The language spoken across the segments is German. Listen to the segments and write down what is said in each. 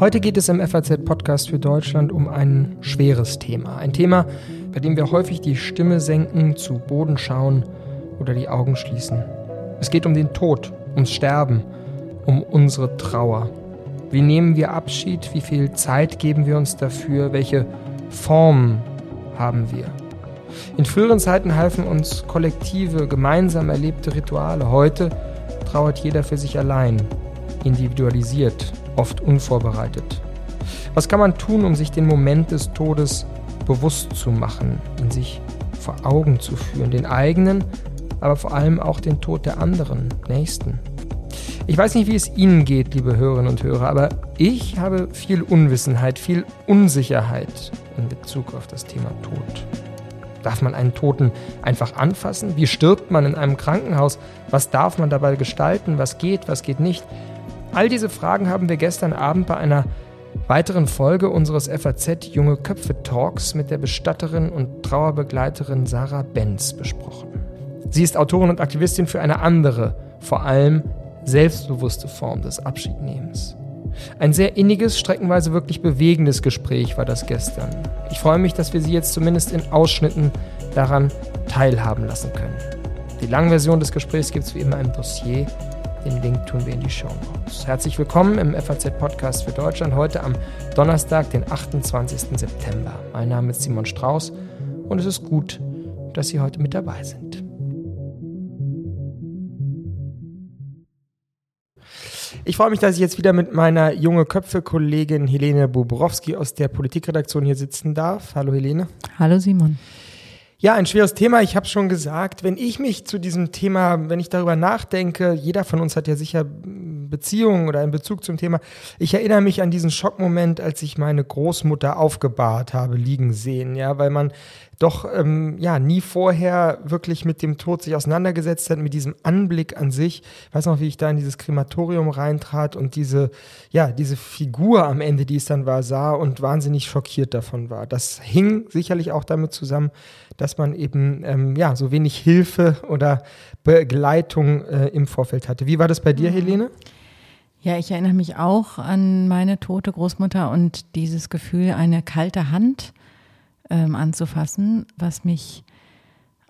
Heute geht es im FAZ-Podcast für Deutschland um ein schweres Thema. Ein Thema, bei dem wir häufig die Stimme senken, zu Boden schauen oder die Augen schließen. Es geht um den Tod, ums Sterben, um unsere Trauer. Wie nehmen wir Abschied? Wie viel Zeit geben wir uns dafür? Welche Formen haben wir? In früheren Zeiten halfen uns kollektive, gemeinsam erlebte Rituale. Heute trauert jeder für sich allein, individualisiert, oft unvorbereitet. Was kann man tun, um sich den Moment des Todes bewusst zu machen, ihn sich vor Augen zu führen, den eigenen, aber vor allem auch den Tod der anderen, Nächsten? Ich weiß nicht, wie es Ihnen geht, liebe Hörerinnen und Hörer, aber ich habe viel Unwissenheit, viel Unsicherheit in Bezug auf das Thema Tod. Darf man einen Toten einfach anfassen? Wie stirbt man in einem Krankenhaus? Was darf man dabei gestalten? Was geht, was geht nicht? All diese Fragen haben wir gestern Abend bei einer weiteren Folge unseres FAZ Junge Köpfe Talks mit der Bestatterin und Trauerbegleiterin Sarah Benz besprochen. Sie ist Autorin und Aktivistin für eine andere, vor allem selbstbewusste Form des Abschiednehmens. Ein sehr inniges, streckenweise wirklich bewegendes Gespräch war das gestern. Ich freue mich, dass wir Sie jetzt zumindest in Ausschnitten daran teilhaben lassen können. Die Langversion des Gesprächs gibt es wie immer im Dossier den Link tun wir in die Show Notes. Herzlich willkommen im FAZ Podcast für Deutschland heute am Donnerstag, den 28. September. Mein Name ist Simon Strauß und es ist gut, dass Sie heute mit dabei sind. Ich freue mich, dass ich jetzt wieder mit meiner junge Köpfe-Kollegin Helene Bobrowski aus der Politikredaktion hier sitzen darf. Hallo Helene. Hallo Simon. Ja, ein schweres Thema. Ich habe schon gesagt, wenn ich mich zu diesem Thema, wenn ich darüber nachdenke, jeder von uns hat ja sicher Beziehungen oder einen Bezug zum Thema. Ich erinnere mich an diesen Schockmoment, als ich meine Großmutter aufgebahrt habe, liegen sehen, ja, weil man doch ähm, ja nie vorher wirklich mit dem Tod sich auseinandergesetzt hat, mit diesem Anblick an sich. Ich weiß noch, wie ich da in dieses Krematorium reintrat und diese, ja, diese Figur am Ende, die es dann war, sah und wahnsinnig schockiert davon war. Das hing sicherlich auch damit zusammen, dass man eben ähm, ja so wenig Hilfe oder Begleitung äh, im Vorfeld hatte. Wie war das bei dir, mhm. Helene? Ja, ich erinnere mich auch an meine tote Großmutter und dieses Gefühl, eine kalte Hand ähm, anzufassen, was mich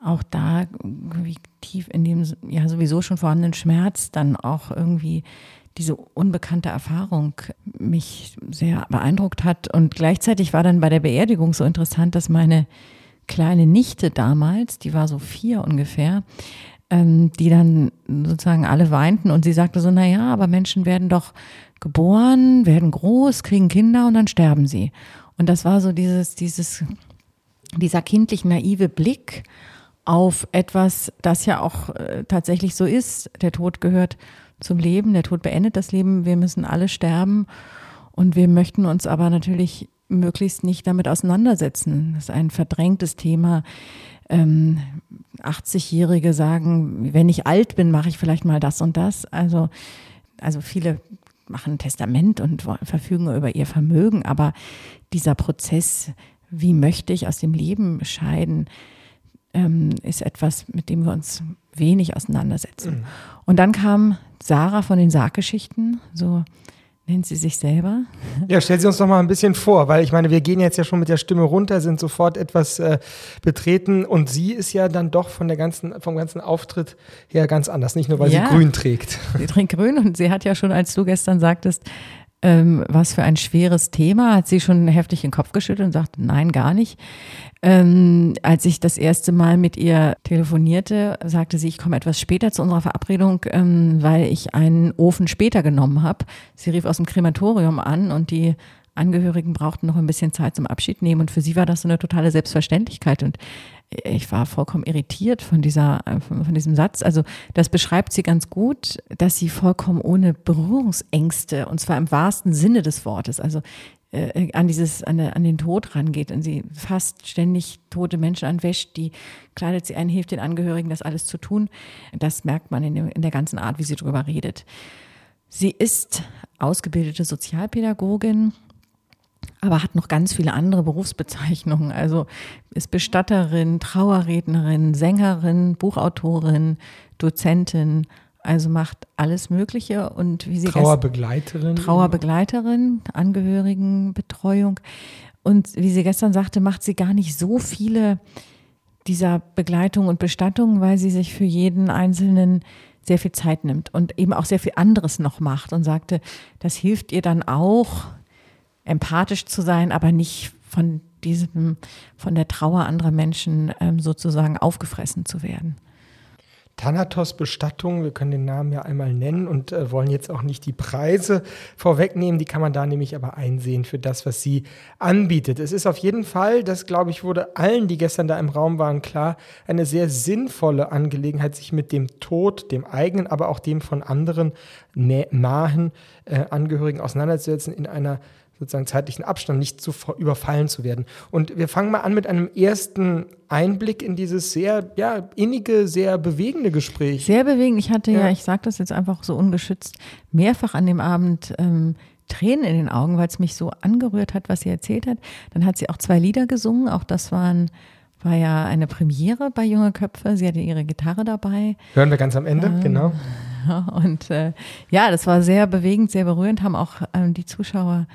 auch da irgendwie tief in dem ja sowieso schon vorhandenen Schmerz dann auch irgendwie diese unbekannte Erfahrung mich sehr beeindruckt hat. Und gleichzeitig war dann bei der Beerdigung so interessant, dass meine kleine Nichte damals, die war so vier ungefähr, ähm, die dann sozusagen alle weinten und sie sagte so, na ja, aber Menschen werden doch geboren, werden groß, kriegen Kinder und dann sterben sie. Und das war so dieses, dieses, dieser kindlich naive Blick auf etwas, das ja auch äh, tatsächlich so ist. Der Tod gehört zum Leben, der Tod beendet das Leben, wir müssen alle sterben und wir möchten uns aber natürlich möglichst nicht damit auseinandersetzen. Das ist ein verdrängtes Thema. Ähm, 80-Jährige sagen, wenn ich alt bin, mache ich vielleicht mal das und das. Also, also viele machen ein Testament und verfügen über ihr Vermögen, aber dieser Prozess, wie möchte ich aus dem Leben scheiden, ähm, ist etwas, mit dem wir uns wenig auseinandersetzen. Mhm. Und dann kam Sarah von den Sarggeschichten, so Nennt sie sich selber? Ja, stell sie uns doch mal ein bisschen vor, weil ich meine, wir gehen jetzt ja schon mit der Stimme runter, sind sofort etwas äh, betreten und sie ist ja dann doch von der ganzen, vom ganzen Auftritt her ganz anders, nicht nur weil ja, sie grün trägt. Sie trägt grün und sie hat ja schon, als du gestern sagtest, ähm, was für ein schweres Thema, hat sie schon heftig den Kopf geschüttelt und sagt, nein, gar nicht. Ähm, als ich das erste Mal mit ihr telefonierte, sagte sie, ich komme etwas später zu unserer Verabredung, ähm, weil ich einen Ofen später genommen habe. Sie rief aus dem Krematorium an und die Angehörigen brauchten noch ein bisschen Zeit zum Abschied nehmen und für sie war das so eine totale Selbstverständlichkeit und ich war vollkommen irritiert von dieser, von diesem Satz. Also das beschreibt sie ganz gut, dass sie vollkommen ohne Berührungsängste und zwar im wahrsten Sinne des Wortes, also äh, an dieses, an, an den Tod rangeht und sie fast ständig tote Menschen anwäscht, die kleidet sie ein, hilft den Angehörigen, das alles zu tun. Das merkt man in, dem, in der ganzen Art, wie sie darüber redet. Sie ist ausgebildete Sozialpädagogin, aber hat noch ganz viele andere Berufsbezeichnungen. Also ist Bestatterin, Trauerrednerin, Sängerin, Buchautorin, Dozentin, also macht alles Mögliche und wie sie Trauerbegleiterin. Trauerbegleiterin, Angehörigenbetreuung. Und wie sie gestern sagte, macht sie gar nicht so viele dieser Begleitung und Bestattung, weil sie sich für jeden Einzelnen sehr viel Zeit nimmt und eben auch sehr viel anderes noch macht und sagte, das hilft ihr dann auch, empathisch zu sein, aber nicht von diesem, von der Trauer anderer Menschen ähm, sozusagen aufgefressen zu werden. Thanatos Bestattung, wir können den Namen ja einmal nennen und äh, wollen jetzt auch nicht die Preise vorwegnehmen, die kann man da nämlich aber einsehen für das, was sie anbietet. Es ist auf jeden Fall, das glaube ich, wurde allen, die gestern da im Raum waren, klar, eine sehr sinnvolle Angelegenheit, sich mit dem Tod, dem eigenen, aber auch dem von anderen nahen äh, Angehörigen auseinanderzusetzen in einer sozusagen zeitlichen Abstand nicht zu überfallen zu werden. Und wir fangen mal an mit einem ersten Einblick in dieses sehr ja, innige, sehr bewegende Gespräch. Sehr bewegend. Ich hatte ja, ja ich sage das jetzt einfach so ungeschützt, mehrfach an dem Abend ähm, Tränen in den Augen, weil es mich so angerührt hat, was sie erzählt hat. Dann hat sie auch zwei Lieder gesungen. Auch das waren war ja eine Premiere bei Junge Köpfe. Sie hatte ihre Gitarre dabei. Hören wir ganz am Ende, ähm, genau. Und äh, ja, das war sehr bewegend, sehr berührend, haben auch ähm, die Zuschauer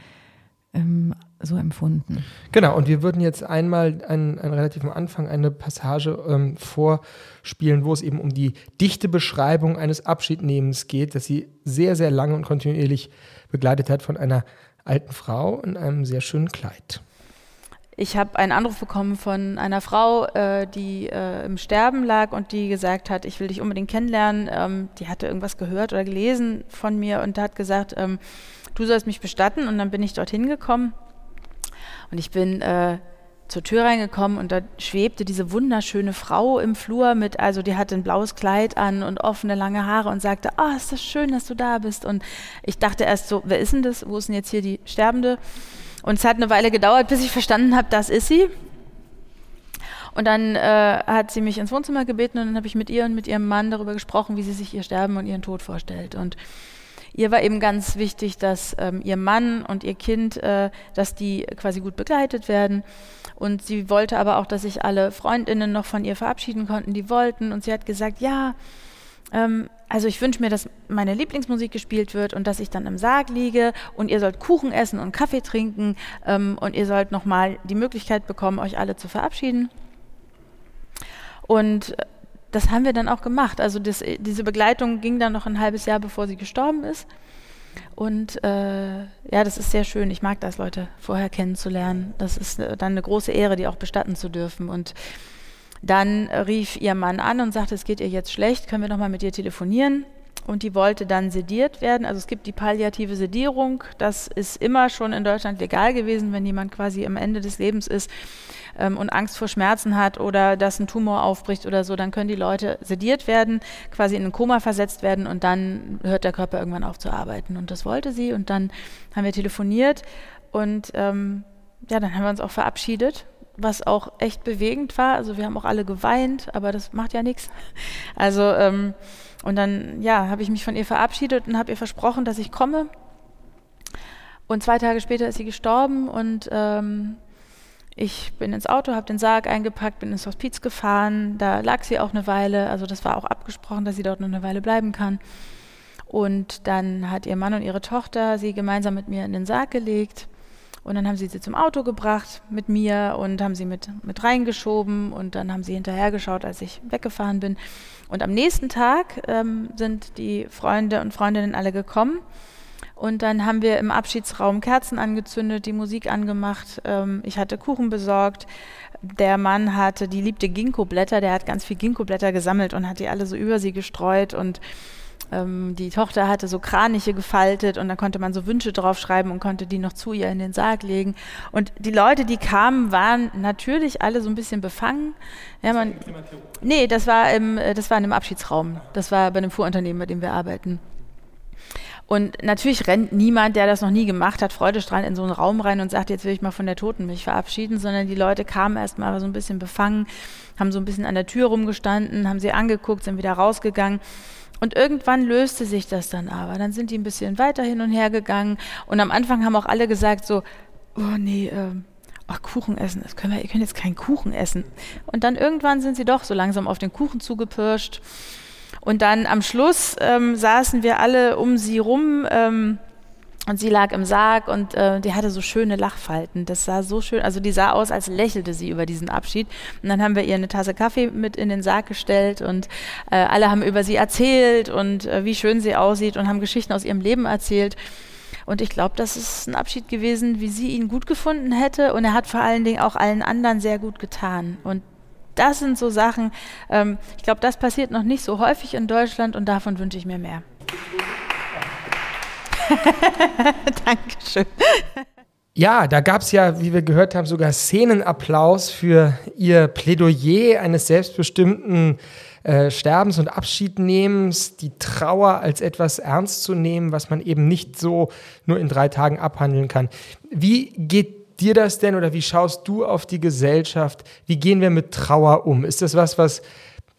ähm, so empfunden. Genau, und wir würden jetzt einmal einen, einen relativ am Anfang eine Passage ähm, vorspielen, wo es eben um die dichte Beschreibung eines Abschiednehmens geht, das sie sehr, sehr lange und kontinuierlich begleitet hat von einer alten Frau in einem sehr schönen Kleid. Ich habe einen Anruf bekommen von einer Frau, äh, die äh, im Sterben lag und die gesagt hat, ich will dich unbedingt kennenlernen. Ähm, die hatte irgendwas gehört oder gelesen von mir und hat gesagt, ähm, du sollst mich bestatten. Und dann bin ich dorthin gekommen und ich bin äh, zur Tür reingekommen und da schwebte diese wunderschöne Frau im Flur mit, also die hatte ein blaues Kleid an und offene lange Haare und sagte, ah, oh, ist das schön, dass du da bist. Und ich dachte erst so, wer ist denn das? Wo ist denn jetzt hier die Sterbende? Und es hat eine Weile gedauert, bis ich verstanden habe, das ist sie. Und dann äh, hat sie mich ins Wohnzimmer gebeten und dann habe ich mit ihr und mit ihrem Mann darüber gesprochen, wie sie sich ihr Sterben und ihren Tod vorstellt. Und Ihr war eben ganz wichtig, dass ähm, ihr Mann und ihr Kind, äh, dass die quasi gut begleitet werden. Und sie wollte aber auch, dass sich alle Freundinnen noch von ihr verabschieden konnten, die wollten. Und sie hat gesagt, ja, ähm, also ich wünsche mir, dass meine Lieblingsmusik gespielt wird und dass ich dann im Sarg liege und ihr sollt Kuchen essen und Kaffee trinken ähm, und ihr sollt nochmal die Möglichkeit bekommen, euch alle zu verabschieden. Und das haben wir dann auch gemacht. Also das, diese Begleitung ging dann noch ein halbes Jahr, bevor sie gestorben ist. Und äh, ja, das ist sehr schön. Ich mag das, Leute vorher kennenzulernen. Das ist äh, dann eine große Ehre, die auch bestatten zu dürfen. Und dann rief ihr Mann an und sagte, es geht ihr jetzt schlecht, können wir noch mal mit ihr telefonieren? Und die wollte dann sediert werden. Also es gibt die palliative Sedierung. Das ist immer schon in Deutschland legal gewesen, wenn jemand quasi am Ende des Lebens ist ähm, und Angst vor Schmerzen hat oder dass ein Tumor aufbricht oder so, dann können die Leute sediert werden, quasi in ein Koma versetzt werden und dann hört der Körper irgendwann auf zu arbeiten. Und das wollte sie und dann haben wir telefoniert und ähm, ja, dann haben wir uns auch verabschiedet was auch echt bewegend war. Also wir haben auch alle geweint, aber das macht ja nichts. Also ähm, und dann ja habe ich mich von ihr verabschiedet und habe ihr versprochen, dass ich komme. Und zwei Tage später ist sie gestorben und ähm, ich bin ins Auto, habe den Sarg eingepackt, bin ins Hospiz gefahren. Da lag sie auch eine Weile. Also das war auch abgesprochen, dass sie dort noch eine Weile bleiben kann. Und dann hat ihr Mann und ihre Tochter sie gemeinsam mit mir in den Sarg gelegt. Und dann haben sie sie zum Auto gebracht mit mir und haben sie mit, mit reingeschoben. Und dann haben sie hinterhergeschaut, als ich weggefahren bin. Und am nächsten Tag ähm, sind die Freunde und Freundinnen alle gekommen. Und dann haben wir im Abschiedsraum Kerzen angezündet, die Musik angemacht. Ähm, ich hatte Kuchen besorgt. Der Mann hatte, die liebte Ginkgo-Blätter, der hat ganz viel Ginkgo-Blätter gesammelt und hat die alle so über sie gestreut. Und ähm, die Tochter hatte so Kraniche gefaltet und da konnte man so Wünsche draufschreiben und konnte die noch zu ihr in den Sarg legen. Und die Leute, die kamen, waren natürlich alle so ein bisschen befangen. Ja, man, nee, das war, im, äh, das war in einem Abschiedsraum. Das war bei einem Fuhrunternehmen, bei dem wir arbeiten. Und natürlich rennt niemand, der das noch nie gemacht hat, freudestrahlend in so einen Raum rein und sagt, jetzt will ich mal von der Toten mich verabschieden, sondern die Leute kamen erstmal so ein bisschen befangen, haben so ein bisschen an der Tür rumgestanden, haben sie angeguckt, sind wieder rausgegangen. Und irgendwann löste sich das dann aber. Dann sind die ein bisschen weiter hin und her gegangen. Und am Anfang haben auch alle gesagt so, oh nee, ähm, ach, Kuchen essen, das können wir, ihr könnt jetzt keinen Kuchen essen. Und dann irgendwann sind sie doch so langsam auf den Kuchen zugepirscht. Und dann am Schluss ähm, saßen wir alle um sie rum. Ähm, und sie lag im Sarg und äh, die hatte so schöne Lachfalten. Das sah so schön, also die sah aus, als lächelte sie über diesen Abschied. Und dann haben wir ihr eine Tasse Kaffee mit in den Sarg gestellt und äh, alle haben über sie erzählt und äh, wie schön sie aussieht und haben Geschichten aus ihrem Leben erzählt. Und ich glaube, das ist ein Abschied gewesen, wie sie ihn gut gefunden hätte. Und er hat vor allen Dingen auch allen anderen sehr gut getan. Und das sind so Sachen, ähm, ich glaube, das passiert noch nicht so häufig in Deutschland und davon wünsche ich mir mehr. Dankeschön. Ja, da gab es ja, wie wir gehört haben, sogar Szenenapplaus für ihr Plädoyer eines selbstbestimmten äh, Sterbens und Abschiednehmens, die Trauer als etwas ernst zu nehmen, was man eben nicht so nur in drei Tagen abhandeln kann. Wie geht dir das denn oder wie schaust du auf die Gesellschaft? Wie gehen wir mit Trauer um? Ist das was, was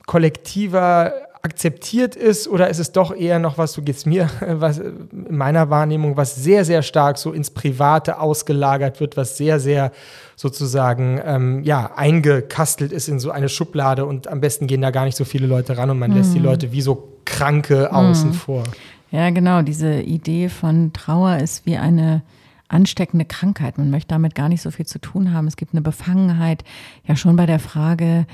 kollektiver akzeptiert ist oder ist es doch eher noch was, so geht es mir, was in meiner Wahrnehmung, was sehr, sehr stark so ins Private ausgelagert wird, was sehr, sehr sozusagen ähm, ja, eingekastelt ist in so eine Schublade und am besten gehen da gar nicht so viele Leute ran und man mhm. lässt die mhm. Leute wie so Kranke mhm. außen vor. Ja, genau, diese Idee von Trauer ist wie eine ansteckende Krankheit. Man möchte damit gar nicht so viel zu tun haben. Es gibt eine Befangenheit, ja schon bei der Frage,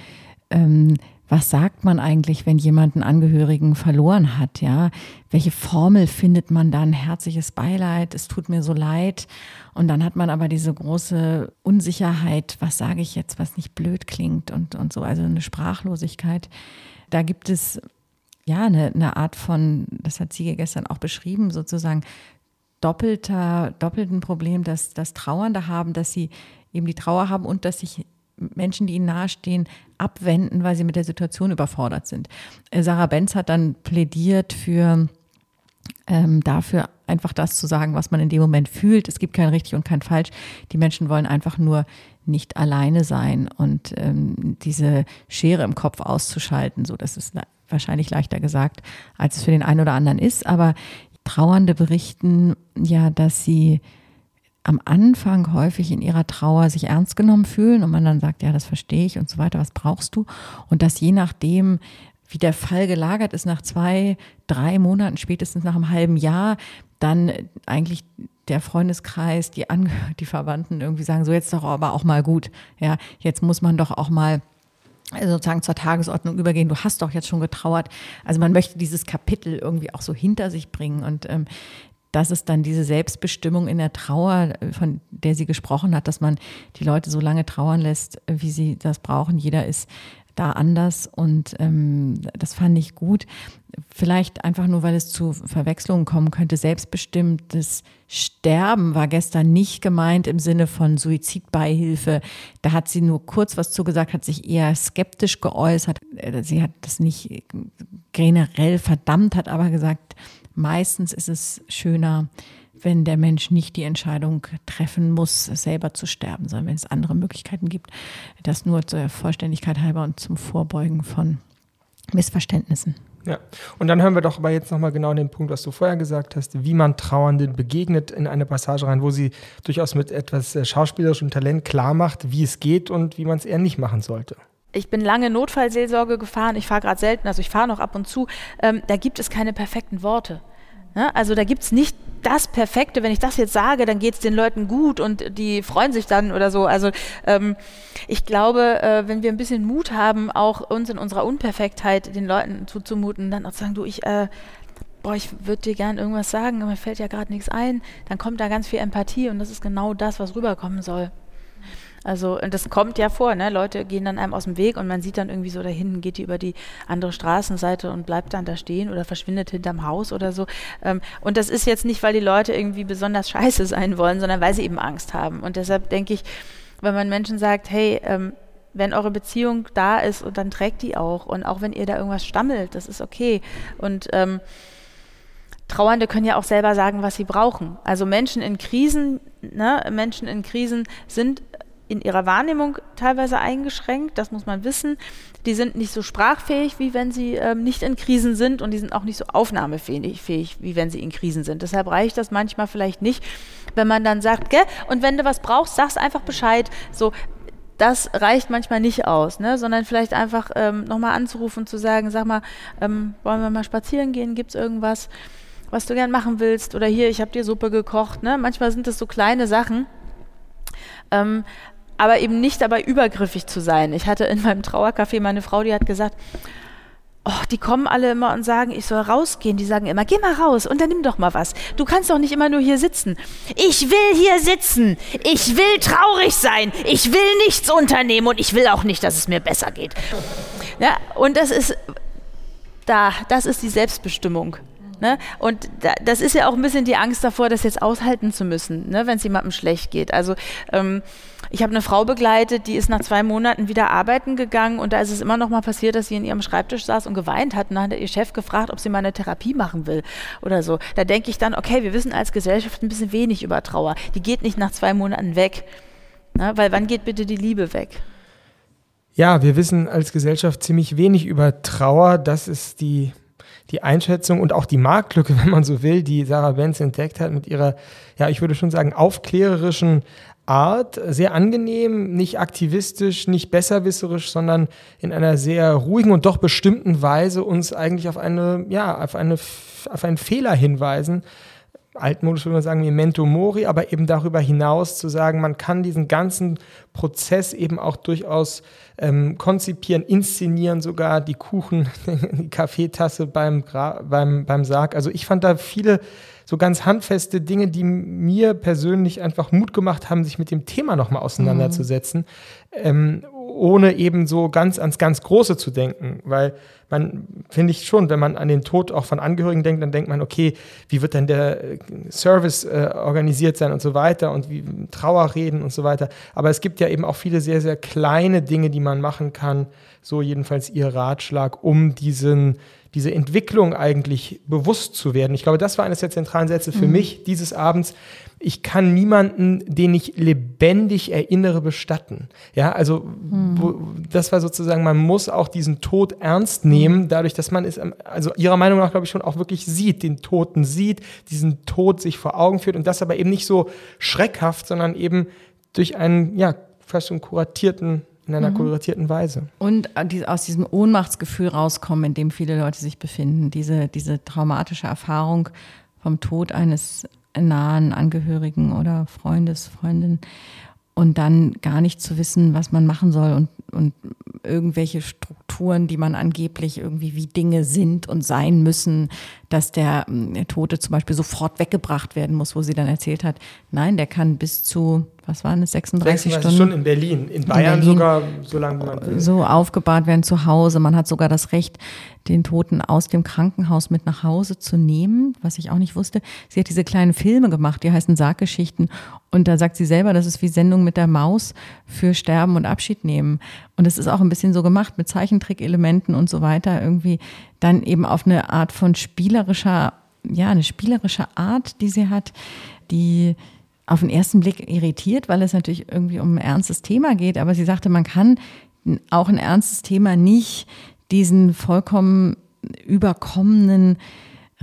ähm, was sagt man eigentlich, wenn jemand einen Angehörigen verloren hat, ja? Welche Formel findet man dann? Herzliches Beileid, es tut mir so leid. Und dann hat man aber diese große Unsicherheit, was sage ich jetzt, was nicht blöd klingt und, und so, also eine Sprachlosigkeit. Da gibt es ja eine, eine Art von, das hat Siege gestern auch beschrieben, sozusagen doppelter, doppelten Problem, dass das Trauernde haben, dass sie eben die Trauer haben und dass sich Menschen, die ihnen nahestehen, abwenden, weil sie mit der Situation überfordert sind. Äh, Sarah Benz hat dann plädiert für ähm, dafür, einfach das zu sagen, was man in dem Moment fühlt. Es gibt kein richtig und kein falsch. Die Menschen wollen einfach nur nicht alleine sein und ähm, diese Schere im Kopf auszuschalten. So, das ist wahrscheinlich leichter gesagt, als es für den einen oder anderen ist. Aber Trauernde berichten ja, dass sie am Anfang häufig in ihrer Trauer sich ernst genommen fühlen und man dann sagt, ja, das verstehe ich und so weiter, was brauchst du? Und dass je nachdem, wie der Fall gelagert ist, nach zwei, drei Monaten, spätestens nach einem halben Jahr, dann eigentlich der Freundeskreis, die, Ange die Verwandten irgendwie sagen, so jetzt doch aber auch mal gut. Ja, jetzt muss man doch auch mal sozusagen zur Tagesordnung übergehen. Du hast doch jetzt schon getrauert. Also man möchte dieses Kapitel irgendwie auch so hinter sich bringen. Und ähm, das ist dann diese Selbstbestimmung in der Trauer, von der sie gesprochen hat, dass man die Leute so lange trauern lässt, wie sie das brauchen. Jeder ist da anders und ähm, das fand ich gut. Vielleicht einfach nur, weil es zu Verwechslungen kommen könnte. Selbstbestimmtes Sterben war gestern nicht gemeint im Sinne von Suizidbeihilfe. Da hat sie nur kurz was zugesagt, hat sich eher skeptisch geäußert. Sie hat das nicht generell verdammt, hat aber gesagt, meistens ist es schöner, wenn der Mensch nicht die Entscheidung treffen muss, selber zu sterben, sondern wenn es andere Möglichkeiten gibt. Das nur zur Vollständigkeit halber und zum Vorbeugen von Missverständnissen. Ja, und dann hören wir doch aber jetzt nochmal genau den Punkt, was du vorher gesagt hast, wie man Trauernden begegnet in eine Passage rein, wo sie durchaus mit etwas äh, schauspielerischem Talent klar macht, wie es geht und wie man es eher nicht machen sollte ich bin lange Notfallseelsorge gefahren, ich fahre gerade selten, also ich fahre noch ab und zu, ähm, da gibt es keine perfekten Worte. Ne? Also da gibt es nicht das Perfekte, wenn ich das jetzt sage, dann geht es den Leuten gut und die freuen sich dann oder so. Also ähm, ich glaube, äh, wenn wir ein bisschen Mut haben, auch uns in unserer Unperfektheit den Leuten zuzumuten, dann auch zu sagen, du, ich, äh, boah, ich würde dir gern irgendwas sagen, aber mir fällt ja gerade nichts ein, dann kommt da ganz viel Empathie und das ist genau das, was rüberkommen soll. Also, und das kommt ja vor, ne? Leute gehen dann einem aus dem Weg und man sieht dann irgendwie so da hinten geht die über die andere Straßenseite und bleibt dann da stehen oder verschwindet hinterm Haus oder so. Ähm, und das ist jetzt nicht, weil die Leute irgendwie besonders scheiße sein wollen, sondern weil sie eben Angst haben. Und deshalb denke ich, wenn man Menschen sagt, hey, ähm, wenn eure Beziehung da ist und dann trägt die auch und auch wenn ihr da irgendwas stammelt, das ist okay. Und ähm, Trauernde können ja auch selber sagen, was sie brauchen. Also Menschen in Krisen, ne, Menschen in Krisen sind in ihrer Wahrnehmung teilweise eingeschränkt, das muss man wissen. Die sind nicht so sprachfähig, wie wenn sie ähm, nicht in Krisen sind und die sind auch nicht so aufnahmefähig, wie wenn sie in Krisen sind. Deshalb reicht das manchmal vielleicht nicht, wenn man dann sagt, gell, und wenn du was brauchst, sagst einfach Bescheid. So, das reicht manchmal nicht aus, ne? sondern vielleicht einfach ähm, nochmal anzurufen und zu sagen, sag mal, ähm, wollen wir mal spazieren gehen, gibt es irgendwas, was du gern machen willst? Oder hier, ich habe dir Suppe gekocht. Ne? Manchmal sind das so kleine Sachen. Ähm, aber eben nicht dabei übergriffig zu sein. Ich hatte in meinem Trauercafé meine Frau, die hat gesagt, Oh, die kommen alle immer und sagen, ich soll rausgehen. Die sagen immer, geh mal raus und dann nimm doch mal was. Du kannst doch nicht immer nur hier sitzen. Ich will hier sitzen. Ich will traurig sein. Ich will nichts unternehmen und ich will auch nicht, dass es mir besser geht. Ja, und das ist da, das ist die Selbstbestimmung. Ne? Und da, das ist ja auch ein bisschen die Angst davor, das jetzt aushalten zu müssen, ne? wenn es jemandem schlecht geht. Also ähm, ich habe eine Frau begleitet, die ist nach zwei Monaten wieder arbeiten gegangen und da ist es immer noch mal passiert, dass sie in ihrem Schreibtisch saß und geweint hat. Und dann hat ihr Chef gefragt, ob sie mal eine Therapie machen will oder so. Da denke ich dann, okay, wir wissen als Gesellschaft ein bisschen wenig über Trauer. Die geht nicht nach zwei Monaten weg. Ne? Weil wann geht bitte die Liebe weg? Ja, wir wissen als Gesellschaft ziemlich wenig über Trauer. Das ist die die Einschätzung und auch die Marktlücke, wenn man so will, die Sarah Benz entdeckt hat mit ihrer, ja, ich würde schon sagen, aufklärerischen Art, sehr angenehm, nicht aktivistisch, nicht besserwisserisch, sondern in einer sehr ruhigen und doch bestimmten Weise uns eigentlich auf eine, ja, auf eine, auf einen Fehler hinweisen, altmodisch würde man sagen, Memento Mori, aber eben darüber hinaus zu sagen, man kann diesen ganzen Prozess eben auch durchaus ähm, konzipieren, inszenieren, sogar die Kuchen, die Kaffeetasse beim, beim, beim Sarg. Also ich fand da viele so ganz handfeste Dinge, die mir persönlich einfach Mut gemacht haben, sich mit dem Thema nochmal auseinanderzusetzen, mhm. ähm, ohne eben so ganz ans ganz Große zu denken, weil man, finde ich schon, wenn man an den Tod auch von Angehörigen denkt, dann denkt man, okay, wie wird denn der äh, Service äh, organisiert sein und so weiter und wie Trauerreden und so weiter. Aber es gibt ja eben auch viele sehr, sehr kleine Dinge, die man machen kann, so jedenfalls ihr Ratschlag, um diesen diese Entwicklung eigentlich bewusst zu werden. Ich glaube, das war eines der zentralen Sätze für mhm. mich dieses Abends. Ich kann niemanden, den ich lebendig erinnere, bestatten. Ja, also mhm. wo, das war sozusagen, man muss auch diesen Tod ernst nehmen, dadurch, dass man es, also ihrer Meinung nach, glaube ich, schon auch wirklich sieht, den Toten sieht, diesen Tod sich vor Augen führt und das aber eben nicht so schreckhaft, sondern eben durch einen, ja, fast schon kuratierten in einer mhm. kuratierten Weise. Und äh, aus diesem Ohnmachtsgefühl rauskommen, in dem viele Leute sich befinden, diese, diese traumatische Erfahrung vom Tod eines nahen Angehörigen oder Freundes, Freundin und dann gar nicht zu wissen, was man machen soll und, und irgendwelche Strukturen, die man angeblich irgendwie wie Dinge sind und sein müssen, dass der, hm, der Tote zum Beispiel sofort weggebracht werden muss, wo sie dann erzählt hat, nein, der kann bis zu, was waren es, 36, 36 Stunden? Stunden in Berlin, in Bayern in Berlin, sogar so lange man will. So aufgebahrt werden zu Hause. Man hat sogar das Recht, den Toten aus dem Krankenhaus mit nach Hause zu nehmen, was ich auch nicht wusste. Sie hat diese kleinen Filme gemacht, die heißen Sarggeschichten. Und da sagt sie selber, das ist wie Sendung mit der Maus für Sterben und Abschied nehmen. Und es ist auch ein bisschen so gemacht mit Zeichentrickelementen und so weiter. Irgendwie dann eben auf eine Art von spielerischer, ja, eine spielerische Art, die sie hat, die auf den ersten Blick irritiert, weil es natürlich irgendwie um ein ernstes Thema geht. Aber sie sagte, man kann auch ein ernstes Thema nicht diesen vollkommen überkommenen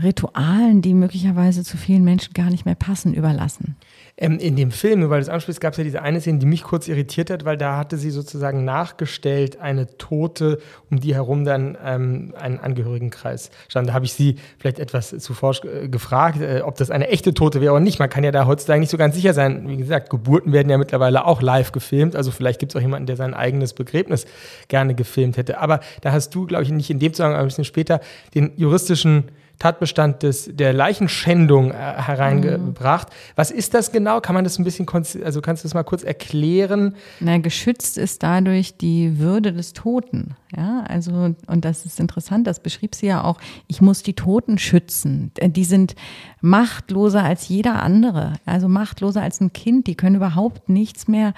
Ritualen, die möglicherweise zu vielen Menschen gar nicht mehr passen, überlassen. Ähm, in dem Film, weil das ansprichst, gab es ja diese eine Szene, die mich kurz irritiert hat, weil da hatte sie sozusagen nachgestellt eine Tote, um die herum dann ähm, ein Angehörigenkreis stand. Da habe ich sie vielleicht etwas zuvor äh, gefragt, äh, ob das eine echte Tote wäre oder nicht. Man kann ja da heutzutage nicht so ganz sicher sein. Wie gesagt, Geburten werden ja mittlerweile auch live gefilmt. Also vielleicht gibt es auch jemanden, der sein eigenes Begräbnis gerne gefilmt hätte. Aber da hast du, glaube ich, nicht in dem Zusammenhang, aber ein bisschen später den juristischen Tatbestand des, der Leichenschändung äh, hereingebracht. Mhm. Was ist das genau? Kann man das ein bisschen, also kannst du das mal kurz erklären? Na, geschützt ist dadurch die Würde des Toten. Ja, also, und das ist interessant, das beschrieb sie ja auch. Ich muss die Toten schützen. Die sind machtloser als jeder andere. Also machtloser als ein Kind. Die können überhaupt nichts mehr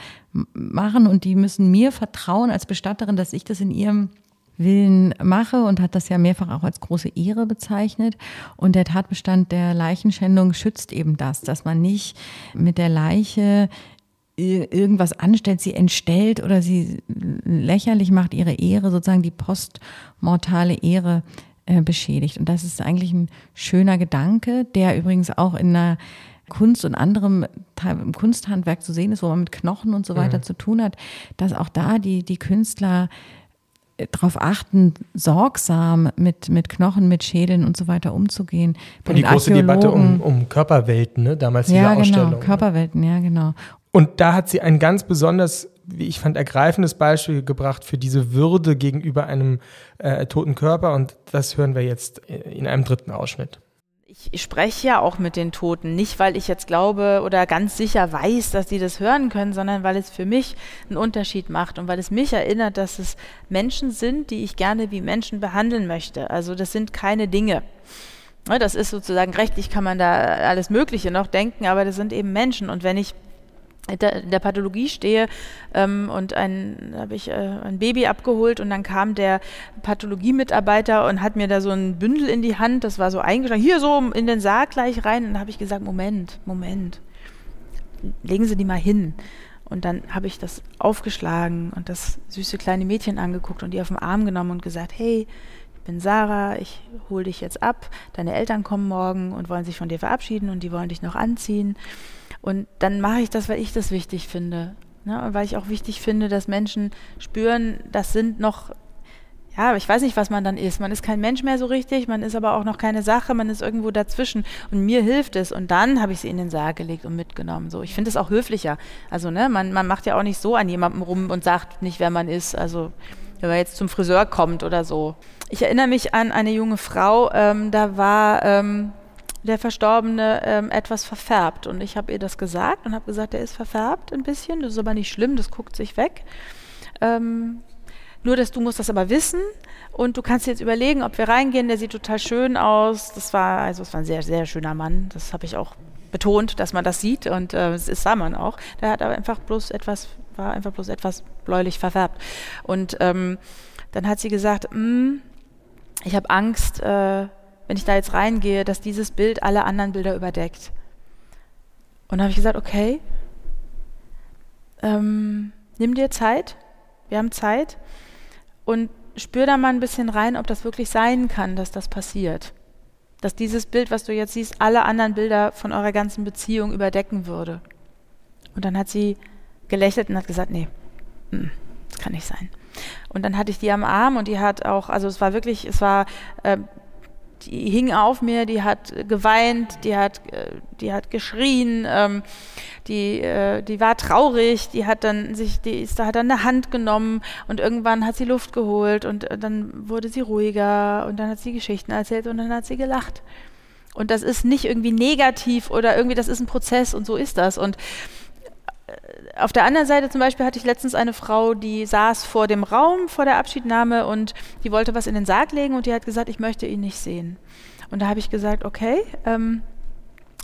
machen und die müssen mir vertrauen als Bestatterin, dass ich das in ihrem Willen mache und hat das ja mehrfach auch als große Ehre bezeichnet. Und der Tatbestand der Leichenschändung schützt eben das, dass man nicht mit der Leiche irgendwas anstellt, sie entstellt oder sie lächerlich macht, ihre Ehre, sozusagen die postmortale Ehre äh, beschädigt. Und das ist eigentlich ein schöner Gedanke, der übrigens auch in einer Kunst und anderem im Kunsthandwerk zu sehen ist, wo man mit Knochen und so weiter mhm. zu tun hat, dass auch da die, die Künstler darauf achten, sorgsam mit, mit Knochen, mit Schädeln und so weiter umzugehen. Bei und die große Debatte um, um Körperwelten, ne? damals diese ja, genau, Ausstellung. Körperwelten, ja, genau. Und da hat sie ein ganz besonders, wie ich fand, ergreifendes Beispiel gebracht für diese Würde gegenüber einem äh, toten Körper. Und das hören wir jetzt in einem dritten Ausschnitt. Ich spreche ja auch mit den Toten, nicht weil ich jetzt glaube oder ganz sicher weiß, dass sie das hören können, sondern weil es für mich einen Unterschied macht und weil es mich erinnert, dass es Menschen sind, die ich gerne wie Menschen behandeln möchte. Also das sind keine Dinge. Das ist sozusagen rechtlich, kann man da alles Mögliche noch denken, aber das sind eben Menschen. Und wenn ich der, der Pathologie stehe ähm, und ein habe ich äh, ein Baby abgeholt und dann kam der Pathologiemitarbeiter und hat mir da so ein Bündel in die Hand, das war so eingeschlagen, hier so in den Sarg gleich rein und dann habe ich gesagt, Moment, Moment, legen Sie die mal hin. Und dann habe ich das aufgeschlagen und das süße kleine Mädchen angeguckt und die auf den Arm genommen und gesagt, hey, ich bin Sarah, ich hole dich jetzt ab, deine Eltern kommen morgen und wollen sich von dir verabschieden und die wollen dich noch anziehen. Und dann mache ich das, weil ich das wichtig finde. Ne? Und weil ich auch wichtig finde, dass Menschen spüren, das sind noch, ja, ich weiß nicht, was man dann ist. Man ist kein Mensch mehr so richtig, man ist aber auch noch keine Sache, man ist irgendwo dazwischen. Und mir hilft es. Und dann habe ich sie in den Sarg gelegt und mitgenommen. So, ich finde es auch höflicher. Also, ne, man, man macht ja auch nicht so an jemandem rum und sagt nicht, wer man ist. Also, wenn man jetzt zum Friseur kommt oder so. Ich erinnere mich an eine junge Frau, ähm, da war ähm, der Verstorbene ähm, etwas verfärbt. Und ich habe ihr das gesagt und habe gesagt, der ist verfärbt ein bisschen, das ist aber nicht schlimm, das guckt sich weg. Ähm, nur, dass du musst das aber wissen und du kannst jetzt überlegen, ob wir reingehen. Der sieht total schön aus. Das war also, es war ein sehr, sehr schöner Mann. Das habe ich auch betont, dass man das sieht und äh, das sah man auch. Der hat aber einfach bloß etwas, war einfach bloß etwas bläulich verfärbt. Und ähm, dann hat sie gesagt, mm, ich habe Angst. Äh, wenn ich da jetzt reingehe, dass dieses Bild alle anderen Bilder überdeckt. Und da habe ich gesagt, okay, ähm, nimm dir Zeit, wir haben Zeit und spür da mal ein bisschen rein, ob das wirklich sein kann, dass das passiert. Dass dieses Bild, was du jetzt siehst, alle anderen Bilder von eurer ganzen Beziehung überdecken würde. Und dann hat sie gelächelt und hat gesagt, nee, mm, das kann nicht sein. Und dann hatte ich die am Arm und die hat auch, also es war wirklich, es war äh, die hing auf mir, die hat geweint, die hat, äh, die hat geschrien, ähm, die, äh, die war traurig, die hat dann sich, die ist, hat dann eine Hand genommen und irgendwann hat sie Luft geholt und äh, dann wurde sie ruhiger und dann hat sie Geschichten erzählt und dann hat sie gelacht. Und das ist nicht irgendwie negativ oder irgendwie, das ist ein Prozess und so ist das. Und auf der anderen Seite zum Beispiel hatte ich letztens eine Frau, die saß vor dem Raum vor der Abschiednahme und die wollte was in den Sarg legen und die hat gesagt, ich möchte ihn nicht sehen. Und da habe ich gesagt, okay, ähm,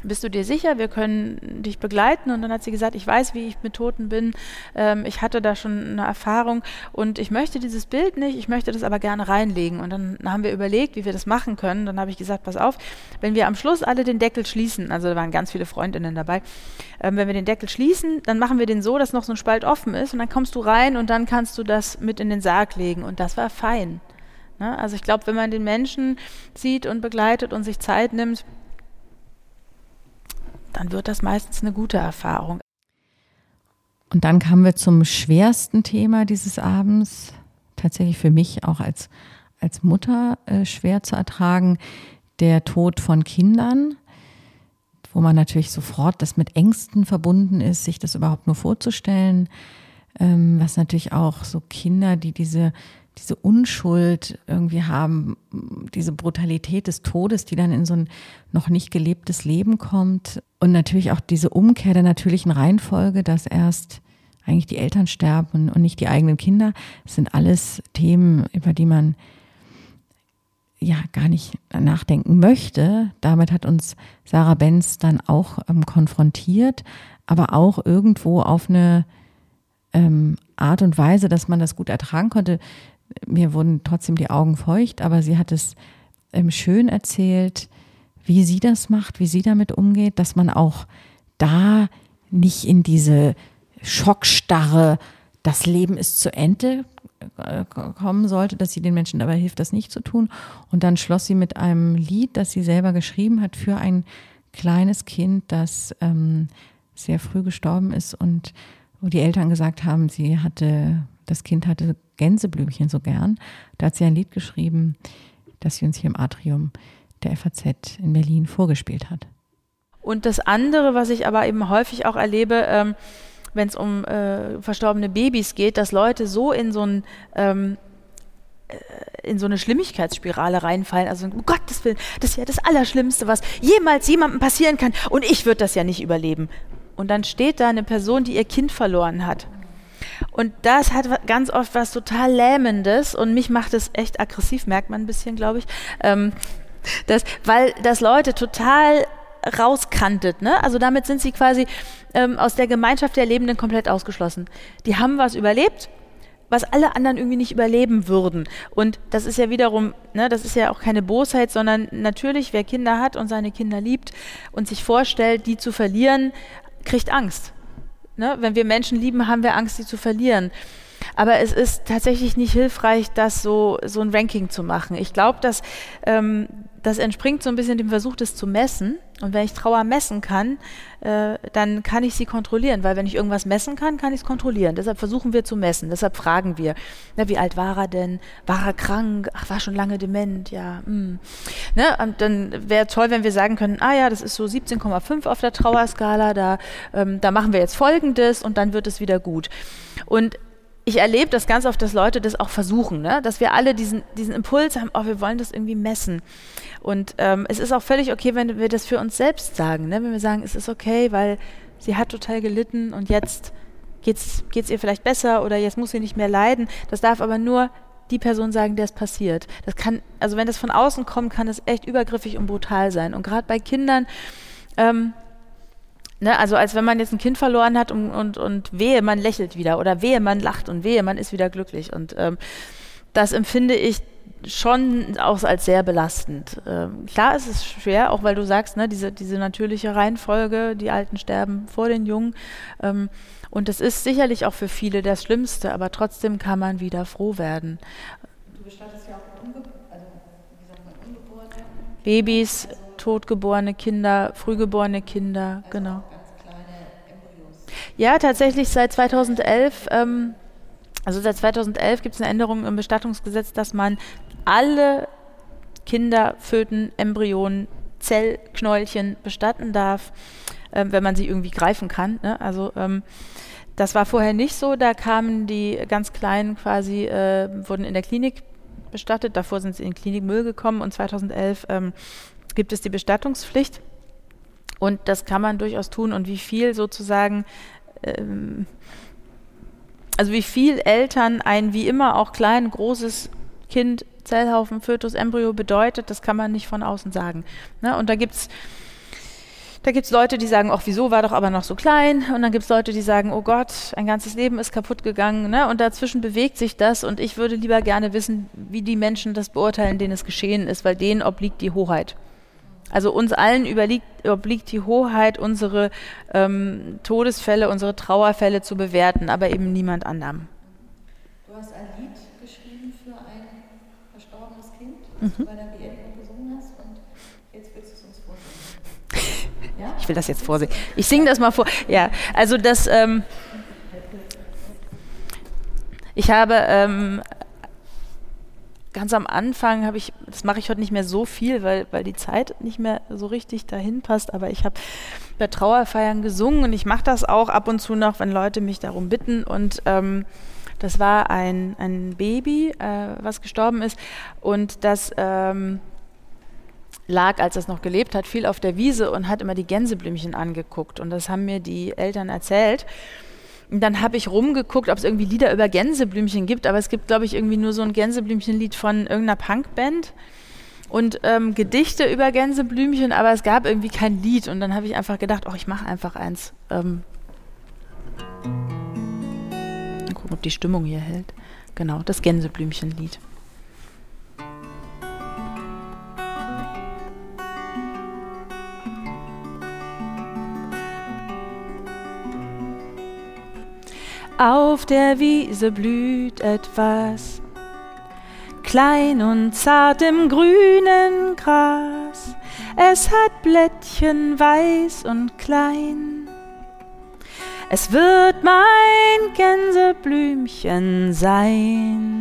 bist du dir sicher, wir können dich begleiten? Und dann hat sie gesagt, ich weiß, wie ich mit Toten bin, ähm, ich hatte da schon eine Erfahrung und ich möchte dieses Bild nicht, ich möchte das aber gerne reinlegen. Und dann haben wir überlegt, wie wir das machen können. Dann habe ich gesagt, pass auf, wenn wir am Schluss alle den Deckel schließen, also da waren ganz viele Freundinnen dabei, ähm, wenn wir den Deckel schließen, dann machen wir den so, dass noch so ein Spalt offen ist und dann kommst du rein und dann kannst du das mit in den Sarg legen. Und das war fein. Ne? Also ich glaube, wenn man den Menschen sieht und begleitet und sich Zeit nimmt, dann wird das meistens eine gute Erfahrung. Und dann kamen wir zum schwersten Thema dieses Abends, tatsächlich für mich auch als, als Mutter äh, schwer zu ertragen, der Tod von Kindern, wo man natürlich sofort das mit Ängsten verbunden ist, sich das überhaupt nur vorzustellen, ähm, was natürlich auch so Kinder, die diese diese Unschuld irgendwie haben, diese Brutalität des Todes, die dann in so ein noch nicht gelebtes Leben kommt. Und natürlich auch diese Umkehr der natürlichen Reihenfolge, dass erst eigentlich die Eltern sterben und nicht die eigenen Kinder. Das sind alles Themen, über die man ja gar nicht nachdenken möchte. Damit hat uns Sarah Benz dann auch ähm, konfrontiert, aber auch irgendwo auf eine ähm, Art und Weise, dass man das gut ertragen konnte mir wurden trotzdem die Augen feucht, aber sie hat es ähm, schön erzählt, wie sie das macht, wie sie damit umgeht, dass man auch da nicht in diese Schockstarre, das Leben ist zu Ende äh, kommen sollte, dass sie den Menschen dabei hilft, das nicht zu tun. Und dann schloss sie mit einem Lied, das sie selber geschrieben hat für ein kleines Kind, das ähm, sehr früh gestorben ist und wo die Eltern gesagt haben, sie hatte, das Kind hatte Gänseblümchen so gern. Da hat sie ein Lied geschrieben, das sie uns hier im Atrium der FAZ in Berlin vorgespielt hat. Und das andere, was ich aber eben häufig auch erlebe, ähm, wenn es um äh, verstorbene Babys geht, dass Leute so in so ein ähm, äh, in so eine Schlimmigkeitsspirale reinfallen. Also um Gottes Willen, das ist ja das Allerschlimmste, was jemals jemandem passieren kann. Und ich würde das ja nicht überleben. Und dann steht da eine Person, die ihr Kind verloren hat. Und das hat ganz oft was total Lähmendes und mich macht es echt aggressiv, merkt man ein bisschen, glaube ich. Ähm, das, weil das Leute total rauskantet. Ne? Also damit sind sie quasi ähm, aus der Gemeinschaft der Lebenden komplett ausgeschlossen. Die haben was überlebt, was alle anderen irgendwie nicht überleben würden. Und das ist ja wiederum, ne, das ist ja auch keine Bosheit, sondern natürlich, wer Kinder hat und seine Kinder liebt und sich vorstellt, die zu verlieren, kriegt Angst. Ne? Wenn wir Menschen lieben, haben wir Angst, sie zu verlieren. Aber es ist tatsächlich nicht hilfreich, das so, so ein Ranking zu machen. Ich glaube, dass ähm, das entspringt so ein bisschen dem Versuch, das zu messen. Und wenn ich Trauer messen kann, äh, dann kann ich sie kontrollieren, weil wenn ich irgendwas messen kann, kann ich es kontrollieren. Deshalb versuchen wir zu messen, deshalb fragen wir, na, wie alt war er denn? War er krank? Ach, war schon lange dement? Ja. Hm. Ne? Und dann wäre toll, wenn wir sagen können, ah ja, das ist so 17,5 auf der Trauerskala, da, ähm, da machen wir jetzt Folgendes und dann wird es wieder gut. Und ich erlebe das ganz oft, dass Leute das auch versuchen, ne? dass wir alle diesen, diesen Impuls haben, oh, wir wollen das irgendwie messen. Und ähm, es ist auch völlig okay, wenn wir das für uns selbst sagen, ne? wenn wir sagen, es ist okay, weil sie hat total gelitten und jetzt geht es ihr vielleicht besser oder jetzt muss sie nicht mehr leiden. Das darf aber nur die Person sagen, der es passiert. Das kann, also wenn das von außen kommt, kann es echt übergriffig und brutal sein. Und gerade bei Kindern, ähm, Ne, also als wenn man jetzt ein Kind verloren hat und, und, und wehe, man lächelt wieder oder wehe, man lacht und wehe, man ist wieder glücklich. Und ähm, das empfinde ich schon auch als sehr belastend. Ähm, klar ist es schwer, auch weil du sagst, ne, diese, diese natürliche Reihenfolge, die Alten sterben vor den Jungen. Ähm, und das ist sicherlich auch für viele das Schlimmste, aber trotzdem kann man wieder froh werden. Du bestattest ja auch Unge also, wie sagt man, Ungeborene? Babys, totgeborene Kinder, frühgeborene Kinder, also genau. Ja, tatsächlich seit 2011, ähm, also seit 2011 gibt es eine Änderung im Bestattungsgesetz, dass man alle Kinder, Föten, Embryonen, Zellknäulchen bestatten darf, äh, wenn man sie irgendwie greifen kann. Ne? Also ähm, das war vorher nicht so. Da kamen die ganz Kleinen quasi, äh, wurden in der Klinik bestattet. Davor sind sie in Klinikmüll gekommen und 2011 ähm, gibt es die Bestattungspflicht. Und das kann man durchaus tun. Und wie viel sozusagen, ähm, also wie viel Eltern ein wie immer auch klein, großes Kind, Zellhaufen, Fötus, Embryo bedeutet, das kann man nicht von außen sagen. Ne? Und da gibt es da gibt's Leute, die sagen, ach, wieso war doch aber noch so klein? Und dann gibt es Leute, die sagen, oh Gott, ein ganzes Leben ist kaputt gegangen. Ne? Und dazwischen bewegt sich das. Und ich würde lieber gerne wissen, wie die Menschen das beurteilen, denen es geschehen ist, weil denen obliegt die Hoheit. Also uns allen überliegt, obliegt die Hoheit, unsere ähm, Todesfälle, unsere Trauerfälle zu bewerten, aber eben niemand anderem. Du hast ein Lied geschrieben für ein verstorbenes Kind, das mhm. du bei der Beerdigung gesungen hast und jetzt willst du es uns vorsingen. Ja? Ich will das jetzt vorsingen. Ich singe das mal vor. Ja, also das... Ähm, ich habe ähm, ganz am Anfang habe ich, das mache ich heute nicht mehr so viel, weil, weil die Zeit nicht mehr so richtig dahin passt, aber ich habe bei Trauerfeiern gesungen und ich mache das auch ab und zu noch, wenn Leute mich darum bitten und ähm, das war ein, ein Baby, äh, was gestorben ist und das ähm, lag, als es noch gelebt hat, viel auf der Wiese und hat immer die Gänseblümchen angeguckt und das haben mir die Eltern erzählt. Und dann habe ich rumgeguckt, ob es irgendwie Lieder über Gänseblümchen gibt, aber es gibt, glaube ich, irgendwie nur so ein Gänseblümchenlied von irgendeiner Punkband und ähm, Gedichte über Gänseblümchen, aber es gab irgendwie kein Lied. Und dann habe ich einfach gedacht, oh, ich mache einfach eins. Ähm, gucken, ob die Stimmung hier hält. Genau, das Gänseblümchenlied. Auf der Wiese blüht etwas, klein und zart im grünen Gras. Es hat Blättchen weiß und klein. Es wird mein Gänseblümchen sein.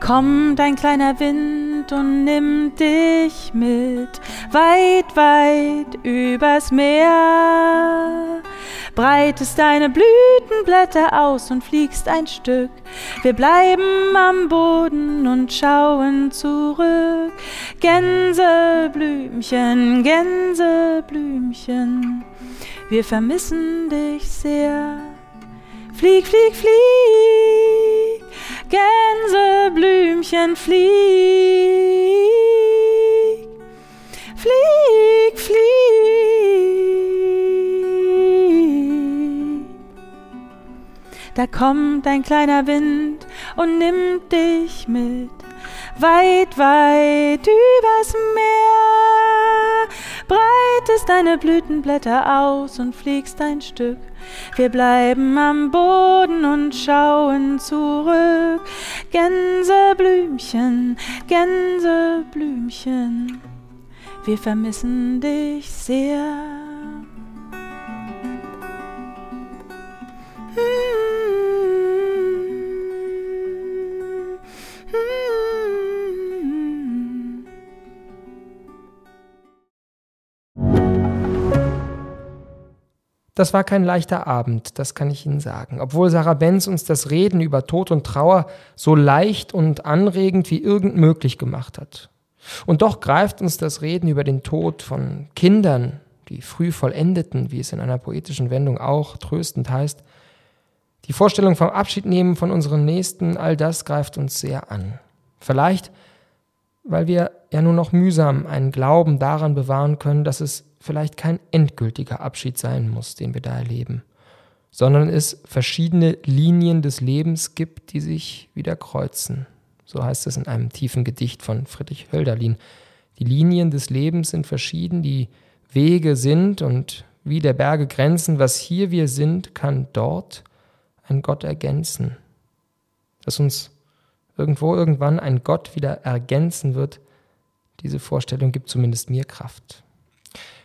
Kommt ein kleiner Wind und nimmt dich mit, weit, weit übers Meer breitest deine Blütenblätter aus und fliegst ein Stück. Wir bleiben am Boden und schauen zurück. Gänseblümchen, Gänseblümchen, wir vermissen dich sehr. Flieg, flieg, flieg, Gänseblümchen, flieg. Flieg, flieg. Da kommt ein kleiner Wind und nimmt dich mit, weit, weit übers Meer. Breitest deine Blütenblätter aus und fliegst ein Stück. Wir bleiben am Boden und schauen zurück. Gänseblümchen, Gänseblümchen, wir vermissen dich sehr. Das war kein leichter Abend, das kann ich Ihnen sagen. Obwohl Sarah Benz uns das Reden über Tod und Trauer so leicht und anregend wie irgend möglich gemacht hat. Und doch greift uns das Reden über den Tod von Kindern, die früh vollendeten, wie es in einer poetischen Wendung auch tröstend heißt, die Vorstellung vom Abschiednehmen von unseren Nächsten, all das greift uns sehr an. Vielleicht, weil wir ja nur noch mühsam einen Glauben daran bewahren können, dass es vielleicht kein endgültiger Abschied sein muss, den wir da erleben, sondern es verschiedene Linien des Lebens gibt, die sich wieder kreuzen. So heißt es in einem tiefen Gedicht von Friedrich Hölderlin. Die Linien des Lebens sind verschieden, die Wege sind und wie der Berge Grenzen, was hier wir sind, kann dort ein Gott ergänzen. Dass uns irgendwo irgendwann ein Gott wieder ergänzen wird, diese Vorstellung gibt zumindest mir Kraft.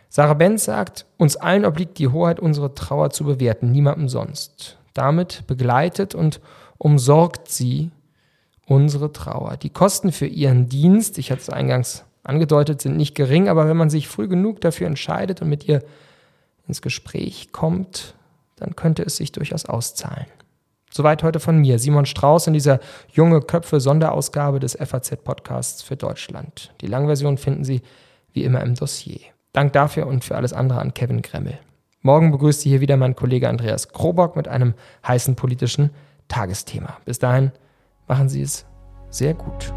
Sarah Benz sagt, uns allen obliegt die Hoheit, unsere Trauer zu bewerten, niemandem sonst. Damit begleitet und umsorgt sie unsere Trauer. Die Kosten für ihren Dienst, ich hatte es eingangs angedeutet, sind nicht gering, aber wenn man sich früh genug dafür entscheidet und mit ihr ins Gespräch kommt, dann könnte es sich durchaus auszahlen. Soweit heute von mir, Simon Strauß in dieser junge Köpfe Sonderausgabe des FAZ Podcasts für Deutschland. Die Langversion finden Sie wie immer im Dossier. Dank dafür und für alles andere an Kevin Gremmel. Morgen begrüßt Sie hier wieder mein Kollege Andreas Krobock mit einem heißen politischen Tagesthema. Bis dahin machen Sie es sehr gut.